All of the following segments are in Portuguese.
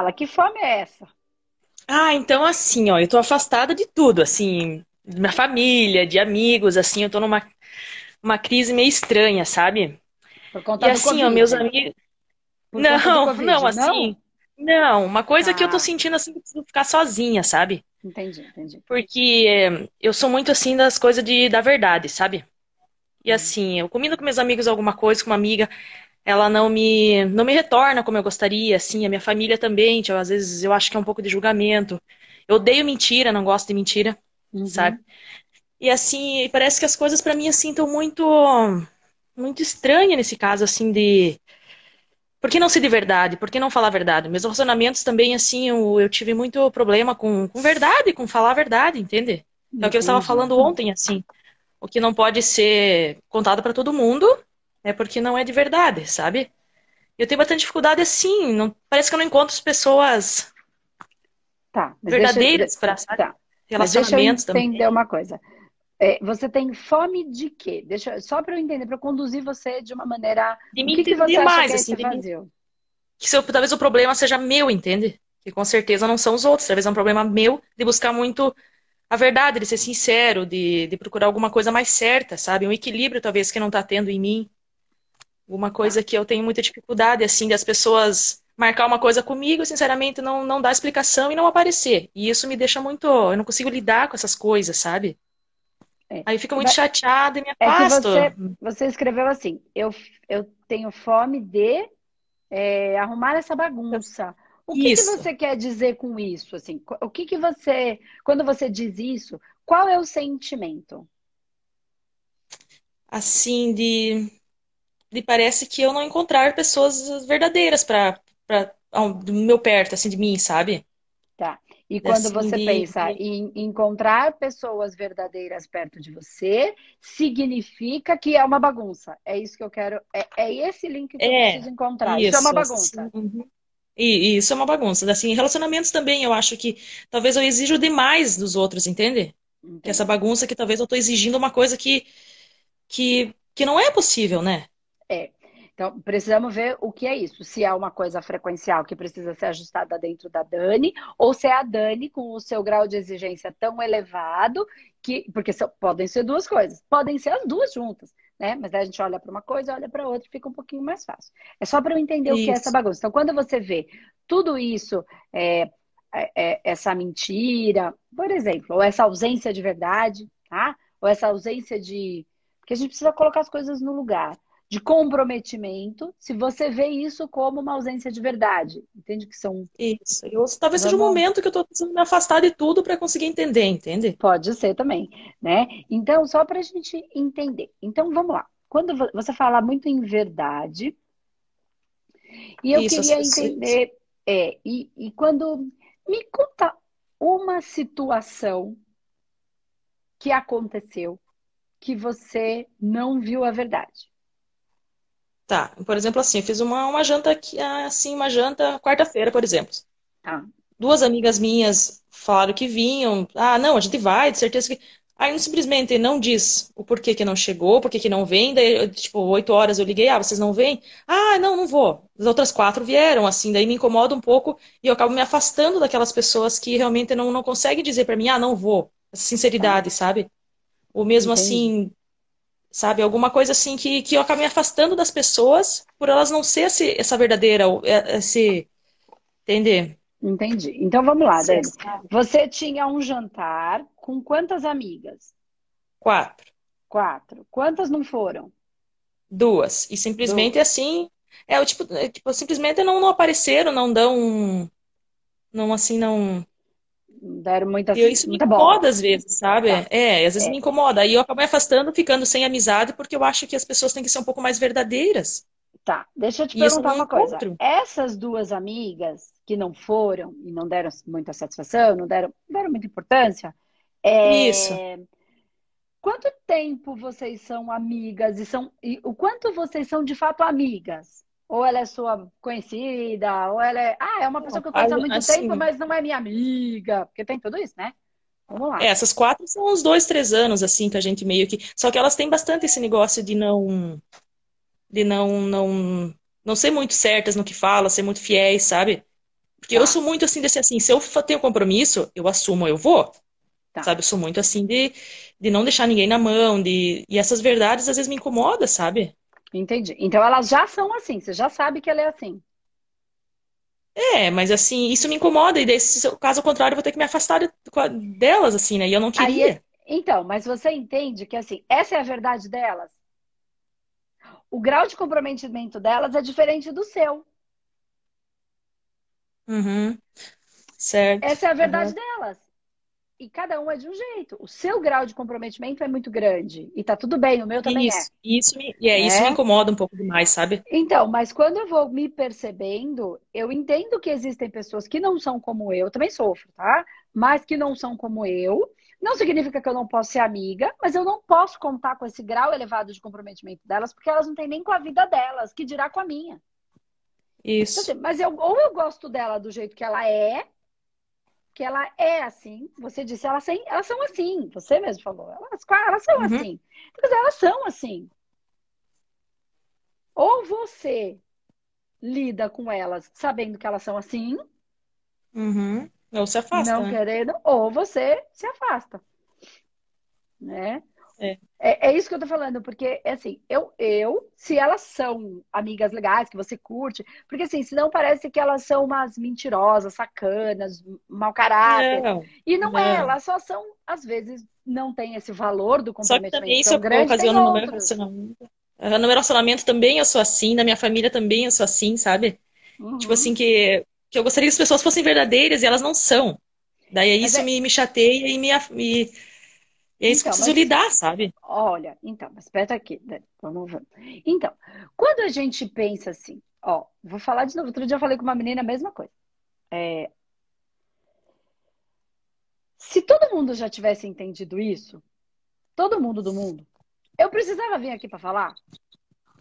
fala, que fome é essa? Ah, então assim, ó, eu tô afastada de tudo, assim, de minha família, de amigos, assim, eu tô numa uma crise meio estranha, sabe? Por conta E assim, Covid, ó, meus né? amigos. Não, Covid, não, assim. Não, uma coisa que eu tô Ah. sentindo assim, que preciso ficar sozinha, sabe? Entendi, entendi. Porque eh, eu sou muito assim das coisas de, da verdade, sabe? Uhum. E assim, eu combino com meus amigos alguma coisa, com uma amiga, ela não me, não me retorna como eu gostaria, assim, a minha família também, tipo, às vezes eu acho que é um pouco de julgamento. Eu odeio mentira, não gosto de mentira, Uhum. sabe? E assim, parece que as coisas pra mim assim estão muito muito estranhas nesse caso assim de por que não ser de verdade? Por que não falar a verdade? Meus relacionamentos também assim, eu, eu tive muito problema com, com verdade, com falar a verdade, entende? É o que eu estava falando ontem, assim. O que não pode ser contado pra todo mundo é porque não é de verdade, sabe? Eu tenho bastante dificuldade assim, não, parece que eu não encontro as pessoas Tá, verdadeiras para tá. Mas deixa eu relacionamentos também. entender uma coisa. É, você tem fome de quê? Deixa, só para eu entender, para eu conduzir você de uma maneira. De O me que que você entender acha mais, que é assim, me que se eu- talvez o problema seja meu, entende? Que com certeza não são os outros. Talvez é um problema meu de buscar muito a verdade, de ser sincero, de, de procurar alguma coisa mais certa, sabe? Um equilíbrio, talvez, que não tá tendo em mim. Alguma coisa que eu tenho muita dificuldade, assim, das pessoas marcar uma coisa comigo, sinceramente, não, não dar explicação e não aparecer. E isso me deixa muito. Eu não consigo lidar com essas coisas, sabe? É. Aí eu fico muito chateada e me É afasto. você, você escreveu assim: eu, eu tenho fome de é, arrumar essa bagunça. O que que você quer dizer com isso? Assim, o que que você, quando você diz isso, qual é o sentimento? assim, de, de parece que eu não encontrar pessoas verdadeiras para para do meu perto, assim, de mim, sabe? Tá. E quando Assim, você de- pensa em encontrar pessoas verdadeiras perto de você, significa que é uma bagunça. É isso que eu quero. É, é esse link que eu É, preciso encontrar. Isso é uma bagunça. assim, uhum. E, e isso é uma bagunça. Assim, relacionamentos também, eu acho que talvez eu exijo demais dos outros, entende? Que essa bagunça que talvez eu tô exigindo uma coisa que, que, que não é possível, né? Então, precisamos ver o que é isso. Se é uma coisa frequencial que precisa ser ajustada dentro da Dani, ou se é a Dani com o seu grau de exigência tão elevado que. Porque são- podem ser duas coisas, podem ser as duas juntas, né? Mas daí a gente olha para uma coisa, olha para outra e fica um pouquinho mais fácil. É só para eu entender o que é Isso. essa bagunça. Então, quando você vê tudo isso, é, é- é- essa mentira, por exemplo, ou essa ausência de verdade, tá? Ou essa ausência de. Porque a gente precisa colocar as coisas no lugar de comprometimento, se você vê isso como uma ausência de verdade. Entende que são. Isso. Eu, talvez seja o Vamos- momento que eu tô precisando me afastar de tudo para conseguir entender, entende? Pode ser também, né? Então, só para a gente entender. Então, vamos lá. Quando vo- você fala muito em verdade, e eu Isso, queria entender, é, e, e quando me conta uma situação que aconteceu que você não viu a verdade. Tá, por exemplo, assim, eu fiz uma, uma janta aqui, assim, uma janta quarta-feira, por exemplo. Tá? Duas amigas minhas falaram que vinham. Ah, não, a gente vai, de certeza que. Aí simplesmente não diz o porquê que não chegou, porquê que não vem. Daí, tipo, oito horas eu liguei, ah, vocês não vêm? Ah, não, não vou. As outras quatro vieram, assim, daí me incomoda um pouco e eu acabo me afastando daquelas pessoas que realmente não, não conseguem dizer pra mim, ah, não vou. Essa sinceridade, sabe? Ou mesmo Entendi. assim, sabe, alguma coisa assim que, que eu acabo me afastando das pessoas por elas não ser esse, essa verdadeira, esse. Entender? Entendi. Então vamos lá, Dani. Você tinha um jantar com quantas amigas? Quatro. Quatro. Quantas não foram? Duas. E simplesmente assim. É o tipo, é, tipo, simplesmente não, não apareceram, não dão. Não, assim, não. Deram muita, E isso me muita bola. incomoda às vezes, sabe? Tá. É, às vezes É. me incomoda. Aí eu acabo me afastando, ficando sem amizade, porque eu acho que as pessoas têm que ser um pouco mais verdadeiras. Tá, deixa eu te E isso perguntar uma coisa. encontro. Essas duas amigas que não foram e não deram muita satisfação, não deram, não deram muita importância, é, Isso. quanto tempo vocês são amigas e são e o quanto vocês são de fato amigas? Ou ela é sua conhecida, ou ela é, ah, é uma pessoa que eu conheço há muito Assim- tempo, mas não é minha amiga, porque tem tudo isso, né? Vamos lá. É, essas quatro são uns dois, três anos, assim, que a gente meio que. Só que elas têm bastante esse negócio de não. De não, não, não ser muito certas no que fala, ser muito fiéis, sabe? Porque tá. eu sou muito assim, desse assim, se eu tenho compromisso, eu assumo, eu vou. Tá. Sabe, eu sou muito assim de, de não deixar ninguém na mão, de... e essas verdades às vezes me incomodam, sabe? Entendi. Então elas já são assim, você já sabe que ela é assim. É, mas assim, isso me incomoda, e daí, se caso contrário, eu vou ter que me afastar delas, assim, né? E eu não queria. Aí, então, mas você entende que assim, essa é a verdade delas? O grau de comprometimento delas é diferente do seu. Uhum. Certo. Essa é a verdade uhum. delas e cada um é de um jeito. O seu grau de comprometimento é muito grande. E tá tudo bem, o meu também isso, é. Isso me, é, é, isso me incomoda um pouco demais, sabe? Então, mas quando eu vou me percebendo, eu entendo que existem pessoas que não são como eu, eu também sofro, tá? Mas que não são como eu. Não significa que eu não posso ser amiga, mas eu não posso contar com esse grau elevado de comprometimento delas, porque elas não têm nem com a vida delas, que dirá com a minha. Isso. Então, assim, mas eu, ou eu gosto dela do jeito que ela é, que ela é assim. Você disse, elas, elas são assim. Você mesmo falou. Elas, elas são uhum. assim. Então, elas são assim. Ou você lida com elas sabendo que elas são assim. Uhum. Ou se afasta. Não né? querendo, ou você se afasta. Né? É. É, é, isso que eu tô falando, porque, assim, eu, eu, se elas são amigas legais, que você curte, porque, assim, senão parece que elas são umas mentirosas, sacanas, mau caráter. Não, e não, é, não, é, elas só são, às vezes, não tem esse valor do comprometimento. Só que também isso grande, ocasiona no meu relacionamento. No meu relacionamento também eu sou assim, na minha família também eu sou assim, sabe? Uhum. Tipo assim, que, que eu gostaria que as pessoas fossem verdadeiras e elas não são. Daí isso é... me, me chateia e me, me e é isso então, que eu preciso mas, lidar, sabe? Olha, então, mas espera aqui, né? vamos ver. Então, quando a gente pensa assim, ó, vou falar de novo. Outro dia eu falei com uma menina a mesma coisa. É... Se todo mundo já tivesse entendido isso, todo mundo do mundo, eu precisava vir aqui para falar?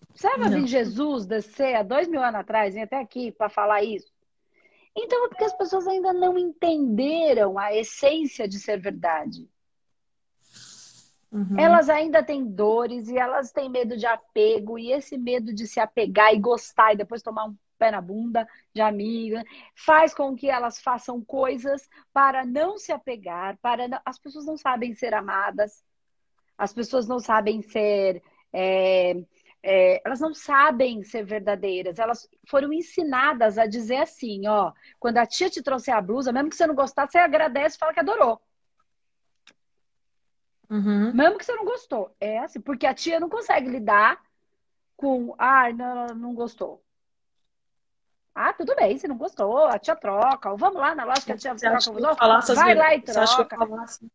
Precisava Não. vir Jesus descer há dois mil anos atrás, vir até aqui para falar isso? Então é porque as pessoas ainda não entenderam a essência de ser verdade. Uhum. Elas ainda têm dores e elas têm medo de apego, e esse medo de se apegar e gostar e depois tomar um pé na bunda de amiga faz com que elas façam coisas para não se apegar, para não... as pessoas não sabem ser amadas, as pessoas não sabem ser. É... É, elas não sabem ser verdadeiras, elas foram ensinadas a dizer assim, ó, quando a tia te trouxe a blusa, mesmo que você não gostar, você agradece e fala que adorou. Uhum. Mesmo que você não gostou. É assim, porque a tia não consegue lidar com, ah, não, não gostou. Ah, tudo bem, se não gostou, a tia troca. Ou vamos lá na loja que a tia troca. Vai lá e troca. Assim?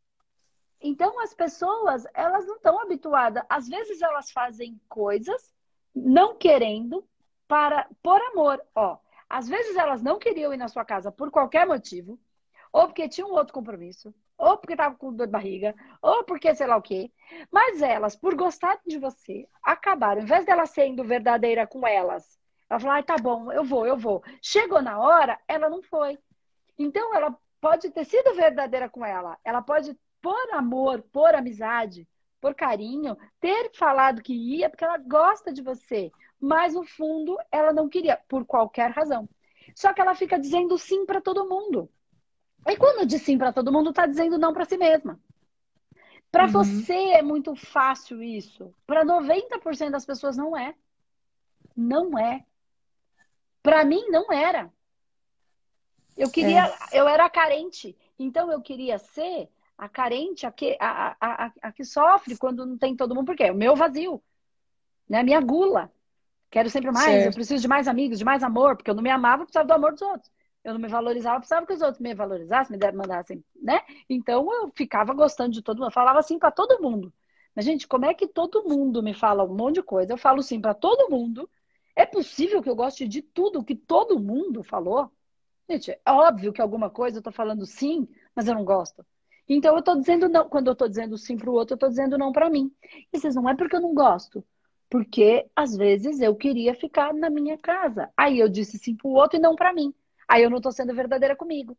Então, as pessoas, elas não estão habituadas. Às vezes, elas fazem coisas não querendo para por amor. Ó, às vezes, elas não queriam ir na sua casa por qualquer motivo. Ou porque tinha um outro compromisso ou porque tava com dor de barriga, ou porque sei lá o quê. Mas elas, por gostar de você, acabaram, em vez delas sendo verdadeira com elas, ela falou, ai, tá bom, eu vou, eu vou. Chegou na hora, ela não foi. Então, ela pode ter sido verdadeira com ela, ela pode, por amor, por amizade, por carinho, ter falado que ia, porque ela gosta de você. Mas, no fundo, ela não queria, por qualquer razão. Só que ela fica dizendo sim para todo mundo. E quando diz sim para todo mundo, está dizendo não para si mesma. Para uhum. você é muito fácil isso. Para 90% das pessoas não é. Não é. Para mim não era. Eu queria, é. eu era carente. Então eu queria ser a carente, a que, a, a, a, a que sofre quando não tem todo mundo. Por quê? O meu vazio. Né? A minha gula. Quero sempre mais, certo. eu preciso de mais amigos, de mais amor, porque eu não me amava, eu precisava do amor dos outros eu não me valorizava, precisava que os outros me valorizassem, me mandassem, né? Então eu ficava gostando de todo mundo, eu falava assim para todo mundo. Mas, gente, como é que todo mundo me fala um monte de coisa? Eu falo sim para todo mundo. É possível que eu goste de tudo que todo mundo falou? Gente, é óbvio que alguma coisa eu tô falando sim, mas eu não gosto. Então eu tô dizendo não. Quando eu tô dizendo sim pro outro, eu tô dizendo não para mim. E vocês não é porque eu não gosto. Porque às vezes eu queria ficar na minha casa. Aí eu disse sim pro outro e não para mim. Aí eu não estou sendo verdadeira comigo.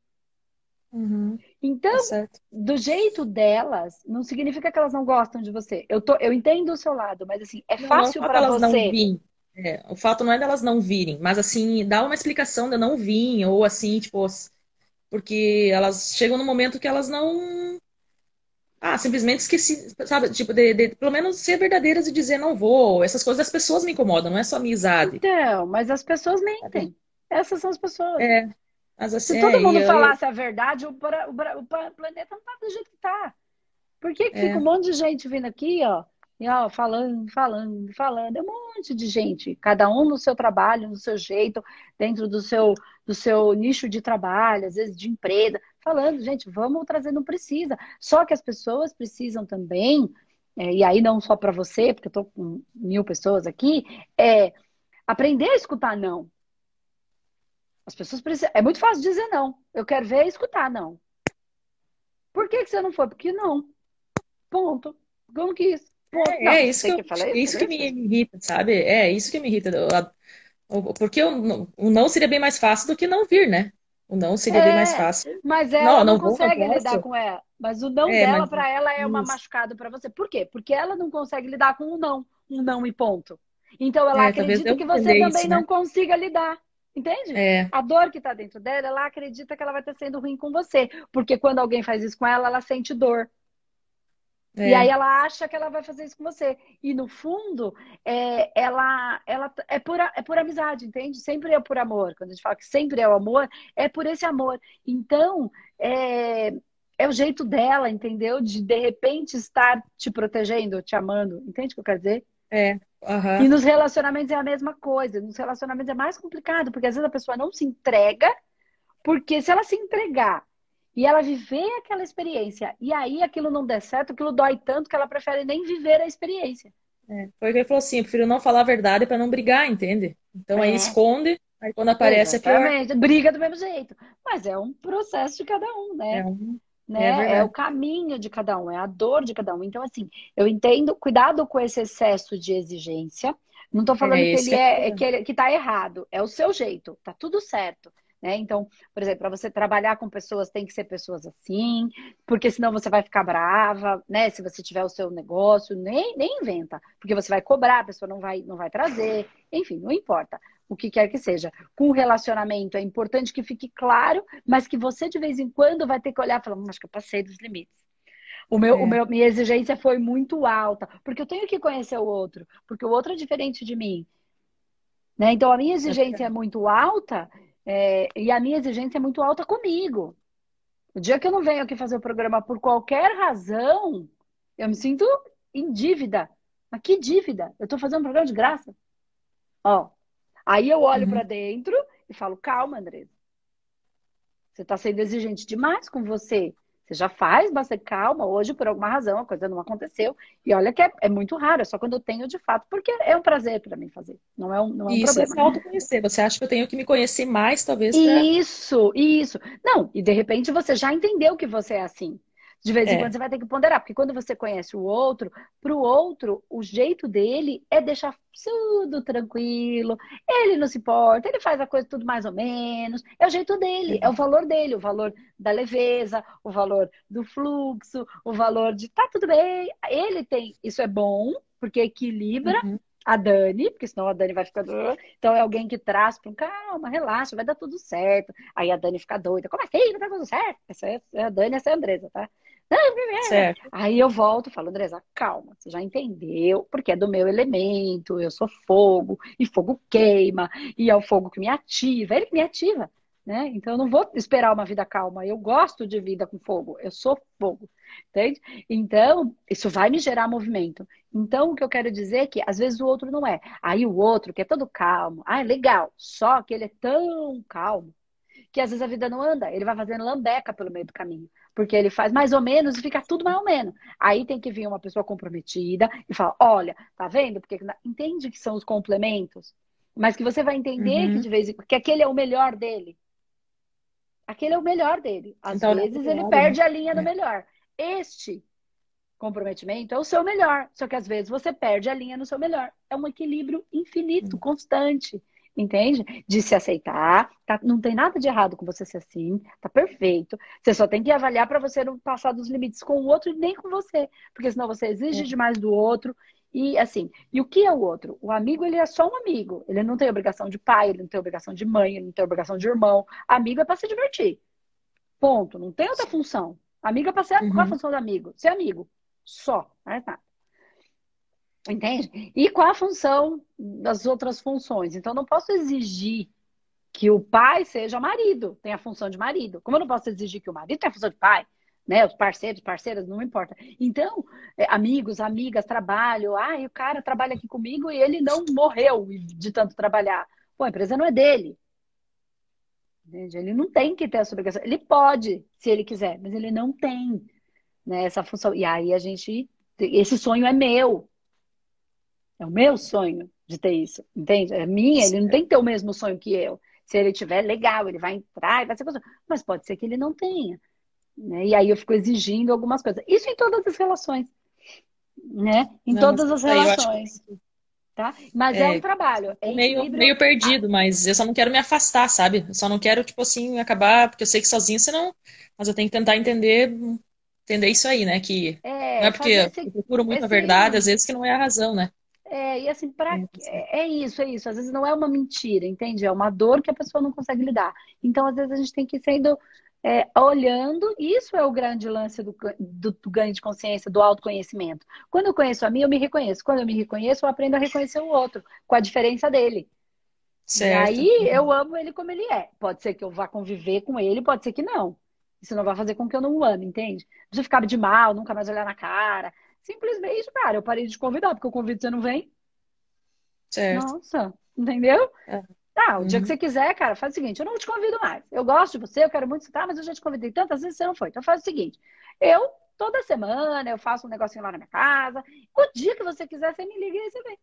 Uhum. Então, tá do jeito delas, não significa que elas não gostam de você. Eu, tô, eu entendo o seu lado, mas assim, é fácil para você. É, o fato não é delas não virem, mas assim, dá uma explicação de não vir, ou assim, tipo, porque elas chegam no momento que elas não. Ah, simplesmente esqueci, sabe? Tipo, de, de, pelo menos ser verdadeiras e dizer não vou. Essas coisas das pessoas me incomodam, não é só amizade. Então, mas as pessoas mentem. Essas são as pessoas. É. Mas, assim, Se todo é, mundo eu, falasse eu... a verdade, o, o, o, planeta não tá do jeito que tá. Por que, que é. fica um monte de gente vindo aqui, ó? E, ó, falando, falando, falando, é um monte de gente, cada um no seu trabalho, no seu jeito, dentro do seu, do seu nicho de trabalho, às vezes de empresa, falando, gente, vamos trazer, não precisa. Só que as pessoas precisam também, é, e aí não só para você, porque eu estou com mil pessoas aqui, é aprender a escutar não. As pessoas precisam. É muito fácil dizer não. Eu quero ver e escutar não. Por que, que você não foi? Porque não. Ponto. Como que isso? É, não, é, isso, que, que eu, isso que me irrita, sabe? É isso que me irrita. Porque o, o não seria bem mais fácil do que não vir, né? O não seria é, bem mais fácil. Mas ela não, não, não consegue vou, lidar com ela. Mas o não é, dela, para ela, é uma isso. machucada para você. Por quê? Porque ela não consegue lidar com o não. Um não e ponto. Então ela é, acredita que você também isso, né? não consiga lidar. Entende? É. A dor que está dentro dela, ela acredita que ela vai estar sendo ruim com você. Porque quando alguém faz isso com ela, ela sente dor. É. E aí ela acha que ela vai fazer isso com você. E no fundo, é, ela, ela é, por, é por amizade, entende? Sempre é por amor. Quando a gente fala que sempre é o amor, é por esse amor. Então, é, é o jeito dela, entendeu? De de repente estar te protegendo, te amando. Entende o que eu quero dizer? É. Uhum. E nos relacionamentos é a mesma coisa. Nos relacionamentos é mais complicado, porque às vezes a pessoa não se entrega, porque se ela se entregar e ela viver aquela experiência, e aí aquilo não der certo, aquilo dói tanto que ela prefere nem viver a experiência. É, foi o que ele falou assim: eu prefiro não falar a verdade para não brigar, entende? Então é. aí esconde, aí quando aparece Exatamente. é pior. Briga do mesmo jeito. Mas é um processo de cada um, né? É, um... né? É, é, o caminho de cada um, é a dor de cada um. Então, assim, eu entendo, cuidado com esse excesso de exigência. Não estou falando é que ele é, que, ele, que tá errado, é o seu jeito, tá tudo certo. Né? Então, por exemplo, para você trabalhar com pessoas, tem que ser pessoas assim, porque senão você vai ficar brava, né? Se você tiver o seu negócio, nem, nem inventa, porque você vai cobrar, a pessoa não vai, não vai trazer, enfim, não importa o que quer que seja. Com o relacionamento, é importante que fique claro, mas que você de vez em quando vai ter que olhar e falar, hum, acho que eu passei dos limites. O meu, é. o meu, minha exigência foi muito alta, porque eu tenho que conhecer o outro, porque o outro é diferente de mim. Né? Então, a minha exigência é muito alta é, e a minha exigência é muito alta comigo. O dia que eu não venho aqui fazer o programa por qualquer razão, eu me sinto em dívida. Mas que dívida? Eu estou fazendo um programa de graça. Ó, aí eu olho uhum. para dentro e falo, calma, Andresa. Você está sendo exigente demais com você. Você já faz bastante calma. Hoje, por alguma razão, a coisa não aconteceu. E olha que é, é muito raro, é só quando eu tenho de fato, porque é um prazer para mim fazer. Não é um, não é um isso problema. é autoconhecer. Você acha que eu tenho que me conhecer mais, talvez? Pra... Isso, isso. Não, e de repente você já entendeu que você é assim. De vez em é. quando você vai ter que ponderar, porque quando você conhece o outro, para o outro, o jeito dele é deixar tudo tranquilo, ele não se importa, ele faz a coisa tudo mais ou menos, é o jeito dele, é o valor dele, o valor da leveza, o valor do fluxo, o valor de tá tudo bem. Ele tem, isso é bom, porque equilibra. Uhum a Dani, porque senão a Dani vai ficar. Então é alguém que traz para um calma, relaxa, vai dar tudo certo. Aí a Dani fica doida. Como assim? Não tá tudo certo? Essa é a Dani, essa é a Andresa, tá? Certo. Aí eu volto e falo, Andresa, calma, você já entendeu, porque é do meu elemento, eu sou fogo, e fogo queima, e é o fogo que me ativa, ele que me ativa, né? Então eu não vou esperar uma vida calma, eu gosto de vida com fogo, eu sou fogo, entende? Então, isso vai me gerar movimento. Então, o que eu quero dizer é que às vezes o outro não é. Aí o outro, que é todo calmo, ah, é legal, só que ele é tão calmo que às vezes a vida não anda, ele vai fazendo lambeca pelo meio do caminho. Porque ele faz mais ou menos e fica tudo mais ou menos. Aí tem que vir uma pessoa comprometida e falar: olha, tá vendo? Porque entende que são os complementos, mas que você vai entender uhum. que de vez em quando que aquele é o melhor dele. Aquele é o melhor dele. Às então, vezes ele perde a linha do é. melhor. Este comprometimento é o seu melhor, só que às vezes você perde a linha no seu melhor. É um equilíbrio infinito, uhum. constante. Entende? De se aceitar, tá? não tem nada de errado com você ser assim, tá perfeito. Você só tem que avaliar para você não passar dos limites com o outro e nem com você, porque senão você exige é. demais do outro. E assim, e o que é o outro? O amigo, ele é só um amigo. Ele não tem obrigação de pai, ele não tem obrigação de mãe, ele não tem obrigação de irmão. Amigo é para se divertir. Ponto. Não tem outra função. Amigo é para ser. Uhum. Qual a função do amigo? Ser amigo. Só. Não é nada. Entende? E qual a função das outras funções? Então, não posso exigir que o pai seja marido, tenha a função de marido. Como eu não posso exigir que o marido tenha a função de pai, né? Os parceiros, parceiras, não importa. Então, é, amigos, amigas, trabalho. Ah, e o cara trabalha aqui comigo e ele não morreu de tanto trabalhar. Pô, a empresa não é dele. Entende? Ele não tem que ter essa obrigação. Ele pode, se ele quiser, mas ele não tem né, essa função. E aí a gente. Esse sonho é meu. É o meu sonho de ter isso, entende? É minha, ele não tem que ter o mesmo sonho que eu. Se ele tiver, legal, ele vai entrar e vai ser Mas pode ser que ele não tenha. Né? E aí eu fico exigindo algumas coisas. Isso em todas as relações. Né? Em não, todas as relações. Que... Tá? Mas é, é um trabalho. É meio, meio perdido, mas eu só não quero me afastar, sabe? Eu só não quero, tipo assim, acabar, porque eu sei que sozinho você não. Mas eu tenho que tentar entender entender isso aí, né? Que é, não é porque esse, eu procuro muito a verdade, às vezes que não é a razão, né? É, e assim, pra, é, é, isso, é isso. Às vezes não é uma mentira, entende? É uma dor que a pessoa não consegue lidar. Então, às vezes, a gente tem que ir sendo é, olhando, isso é o grande lance do, do, do, ganho de consciência, do autoconhecimento. Quando eu conheço a mim, eu me reconheço. Quando eu me reconheço, eu aprendo a reconhecer o outro, com a diferença dele. Certo. E aí eu amo ele como ele é. Pode ser que eu vá conviver com ele, pode ser que não. Isso não vai fazer com que eu não o ame, entende? Não precisa ficar de mal, nunca mais olhar na cara. Simplesmente, cara, eu parei de te convidar, porque eu convido você não vem. Certo. Nossa, entendeu? É. Tá, o uhum. dia que uhum. você quiser, cara, faz o seguinte, eu não te convido mais. Eu gosto de você, eu quero muito estar, mas eu já te convidei tantas vezes você não foi. Então faz o seguinte, eu, toda semana, eu faço um negocinho lá na minha casa. O dia que você quiser, você me liga e aí você vem.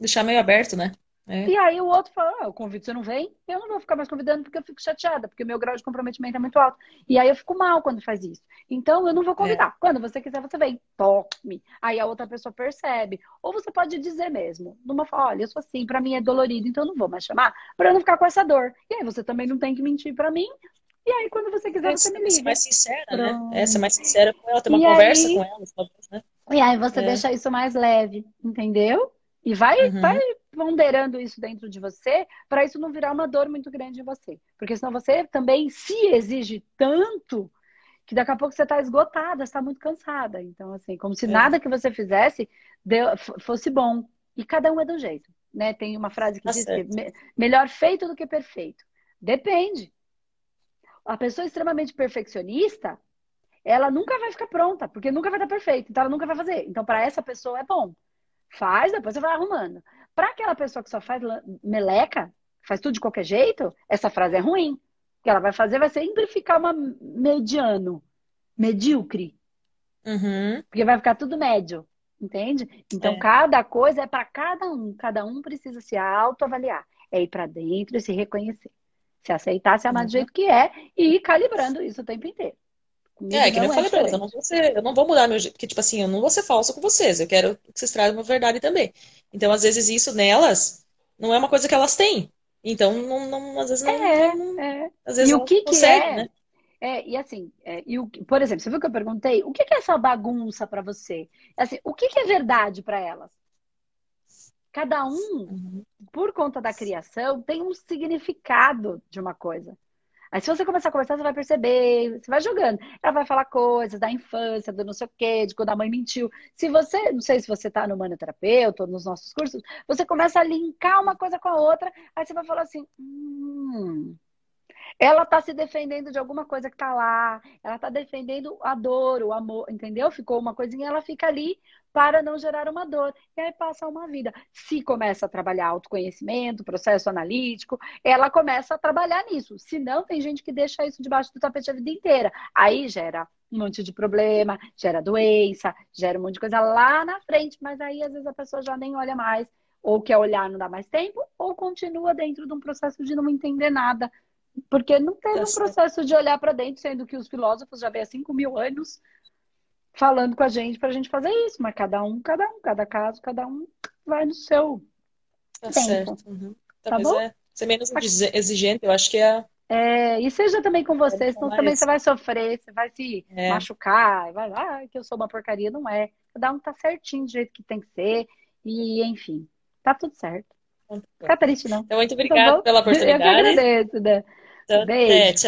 Deixar meio aberto, né? É. E aí o outro fala, ah, o convite você não vem, eu não vou ficar mais convidando porque eu fico chateada, porque o meu grau de comprometimento é muito alto. E aí eu fico mal quando faz isso. Então eu não vou convidar. É. Quando você quiser, você vem. Toque-me. Aí a outra pessoa percebe. Ou você pode dizer mesmo, numa fala, olha, eu sou assim, para mim é dolorido, então eu não vou mais chamar, para eu não ficar com essa dor. E aí você também não tem que mentir para mim. E aí, quando você quiser, é, você me liga. Ser mais sincera, Pronto. né? É, ser mais sincera com ela, ter uma e conversa aí... com ela, talvez, né? E aí você é. deixa isso mais leve, entendeu? E vai, uhum. vai ponderando isso dentro de você para isso não virar uma dor muito grande em você. Porque senão você também se exige tanto que daqui a pouco você está esgotada, está muito cansada. Então, assim, como se é. nada que você fizesse deu, fosse bom. E cada um é do jeito. Né? Tem uma frase que tá diz certo. que melhor feito do que perfeito. Depende. A pessoa extremamente perfeccionista, ela nunca vai ficar pronta, porque nunca vai estar perfeita, então ela nunca vai fazer. Então, para essa pessoa é bom. Faz, depois você vai arrumando. Para aquela pessoa que só faz meleca, faz tudo de qualquer jeito, essa frase é ruim. O que ela vai fazer vai sempre ficar uma mediano, medíocre. Uhum. Porque vai ficar tudo médio, entende? Então, é. cada coisa é para cada um. Cada um precisa se autoavaliar. É ir para dentro e se reconhecer. Se aceitar, se amar uhum. do jeito que é e ir calibrando isso o tempo inteiro. Comigo é, que nem eu falei pra elas, eu não, vou ser, eu não vou mudar meu jeito, porque, tipo assim, eu não vou ser falsa com vocês, eu quero que vocês tragam uma verdade também. Então, às vezes, isso nelas não é uma coisa que elas têm. Então, não, não às vezes não. É, não, é. Às vezes e o que, que é? Né? É, e assim, é, e o, por exemplo, você viu que eu perguntei? O que, que é essa bagunça para você? Assim, o que, que é verdade para elas? Cada um, uhum. por conta da criação, tem um significado de uma coisa. Aí se você começar a conversar, você vai perceber, você vai jogando. Ela vai falar coisas da infância, do não sei o quê, de quando a mãe mentiu. Se você, não sei se você está no manoterapeuta ou nos nossos cursos, você começa a linkar uma coisa com a outra, aí você vai falar assim, hum, ela está se defendendo de alguma coisa que está lá, ela está defendendo a dor, o amor, entendeu? Ficou uma coisinha, ela fica ali para não gerar uma dor. E aí passa uma vida. Se começa a trabalhar autoconhecimento, processo analítico, ela começa a trabalhar nisso. Se não, tem gente que deixa isso debaixo do tapete a vida inteira. Aí gera um monte de problema, gera doença, gera um monte de coisa lá na frente, mas aí às vezes a pessoa já nem olha mais, ou quer olhar não dá mais tempo, ou continua dentro de um processo de não entender nada porque não teve um processo de olhar para dentro, sendo que os filósofos já vêm há 5 mil anos falando com a gente para a gente fazer isso. Mas cada um, cada um, cada caso, cada um vai no seu tá tempo. Certo. Uhum. talvez tá é, ser menos exigente, eu acho que é. É, e seja também com você, senão também isso. você vai sofrer, você vai se é. machucar, vai lá, ah, que eu sou uma porcaria, não é. Cada um tá certinho do jeito que tem que ser, e enfim, tá tudo certo. Fica triste, não. Então, muito obrigada tá pela oportunidade. Eu que agradeço, né? Então, Beijo. É,